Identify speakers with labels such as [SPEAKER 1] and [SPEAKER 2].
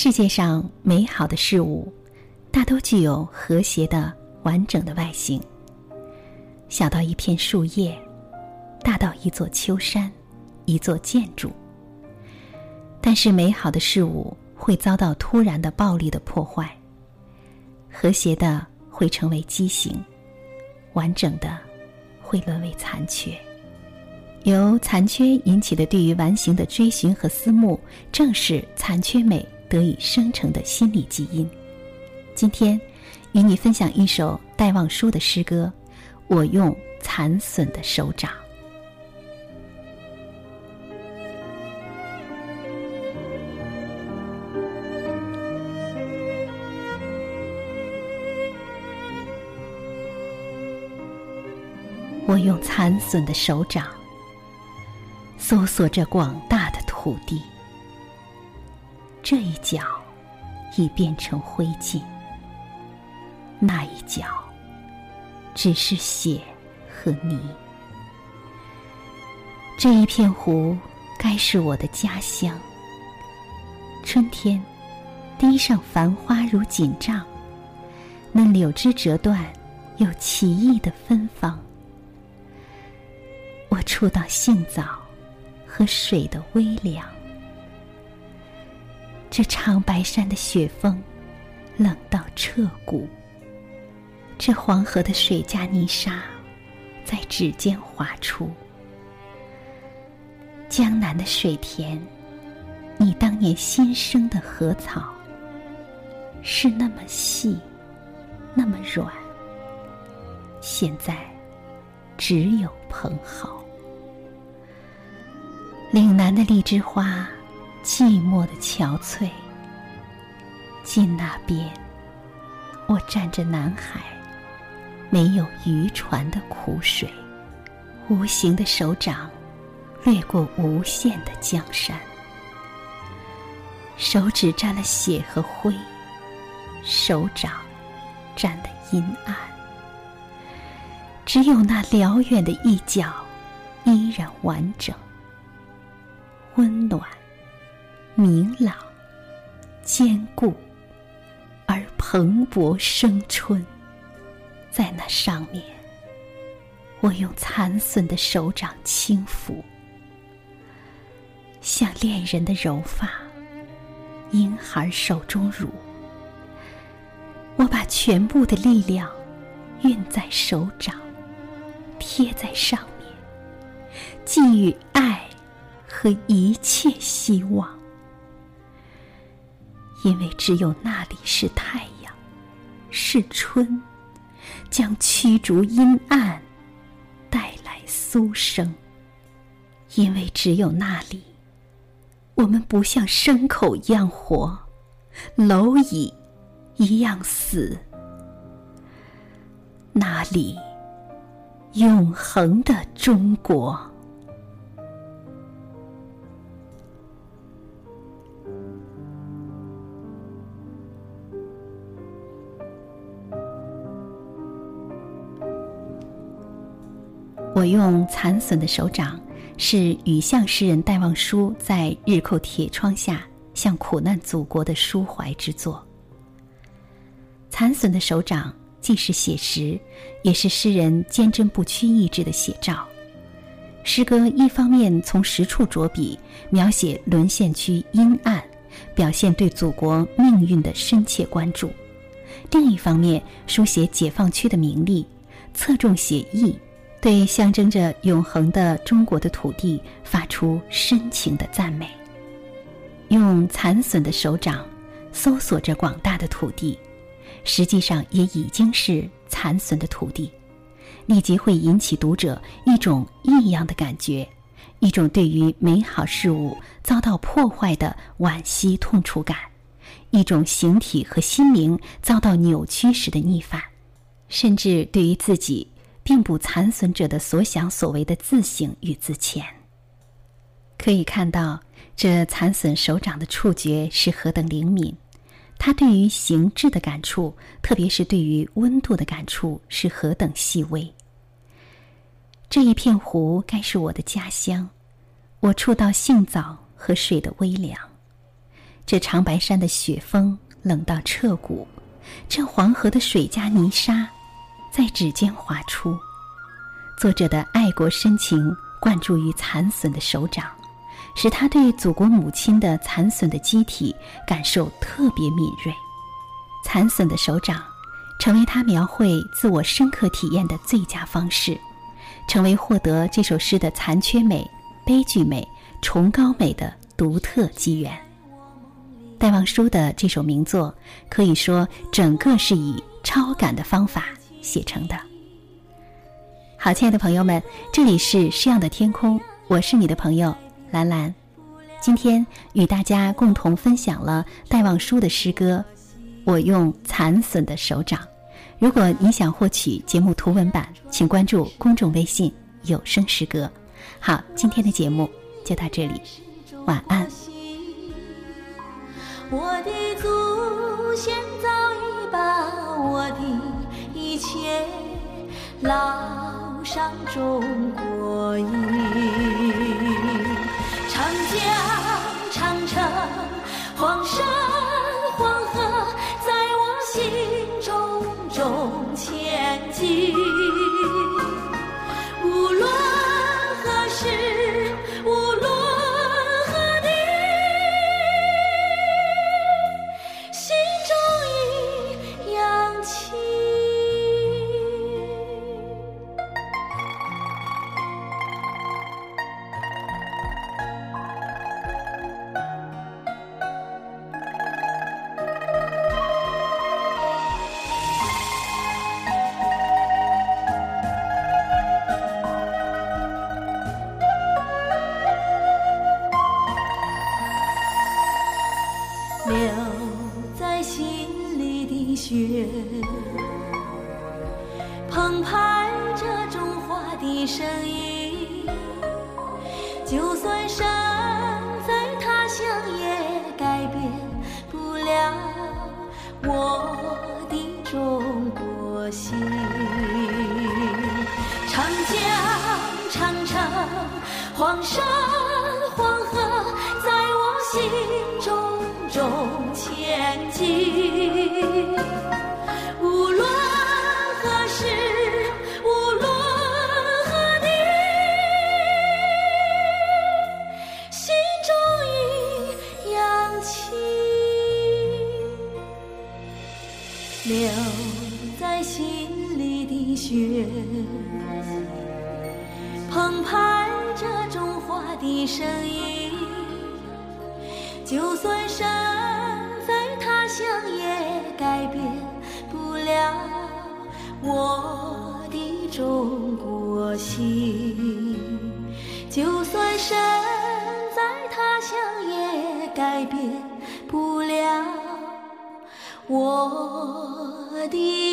[SPEAKER 1] 世界上美好的事物，大都具有和谐的、完整的外形。小到一片树叶，大到一座秋山、一座建筑。但是，美好的事物会遭到突然的、暴力的破坏；和谐的会成为畸形，完整的会沦为残缺。由残缺引起的对于完形的追寻和思慕，正是残缺美。得以生成的心理基因。今天，与你分享一首戴望舒的诗歌。我用残损的手掌，我用残损的手掌，搜索着广大的土地。这一角已变成灰烬，那一角只是血和泥。这一片湖该是我的家乡。春天，堤上繁花如锦帐，那柳枝折断，有奇异的芬芳。我触到杏枣和水的微凉。这长白山的雪峰，冷到彻骨。这黄河的水加泥沙，在指尖划出。江南的水田，你当年新生的禾草，是那么细，那么软。现在，只有蓬蒿。岭南的荔枝花。寂寞的憔悴。近那边，我站着南海，没有渔船的苦水，无形的手掌，掠过无限的江山。手指沾了血和灰，手掌沾的阴暗，只有那辽远的一角，依然完整，温暖。明朗、坚固而蓬勃生春，在那上面，我用残损的手掌轻抚，像恋人的柔发，婴孩手中乳。我把全部的力量运在手掌，贴在上面，寄予爱和一切希望。因为只有那里是太阳，是春，将驱逐阴暗，带来苏生。因为只有那里，我们不像牲口一样活，蝼蚁一样死。那里，永恒的中国。我用残损的手掌，是雨巷诗人戴望舒在日寇铁窗下向苦难祖国的抒怀之作。残损的手掌既是写实，也是诗人坚贞不屈意志的写照。诗歌一方面从实处着笔，描写沦陷区阴暗，表现对祖国命运的深切关注；另一方面书写解放区的名利，侧重写意。对象征着永恒的中国的土地发出深情的赞美，用残损的手掌搜索着广大的土地，实际上也已经是残损的土地，立即会引起读者一种异样的感觉，一种对于美好事物遭到破坏的惋惜痛楚感，一种形体和心灵遭到扭曲时的逆反，甚至对于自己。并不残损者的所想所为的自省与自谦。可以看到，这残损手掌的触觉是何等灵敏，他对于形质的感触，特别是对于温度的感触是何等细微。这一片湖该是我的家乡，我触到杏枣和水的微凉，这长白山的雪峰冷到彻骨，这黄河的水加泥沙，在指尖划出。作者的爱国深情灌注于残损的手掌，使他对祖国母亲的残损的机体感受特别敏锐。残损的手掌，成为他描绘自我深刻体验的最佳方式，成为获得这首诗的残缺美、悲剧美、崇高美的独特机缘。戴望舒的这首名作，可以说整个是以超感的方法写成的。好，亲爱的朋友们，这里是诗样的天空，我是你的朋友兰兰。今天与大家共同分享了戴望舒的诗歌《我用残损的手掌》。如果你想获取节目图文版，请关注公众微信“有声诗歌”。好，今天的节目就到这里，晚安。
[SPEAKER 2] 我的祖先早已把我的切烙上中国印，心中重千斤，无论何时，无论何地，心中一样亲。留在心里的血，澎湃着中华的声音。就算身在他乡，也改变不了我的中国心。就算身在他乡，也改变不了。我的。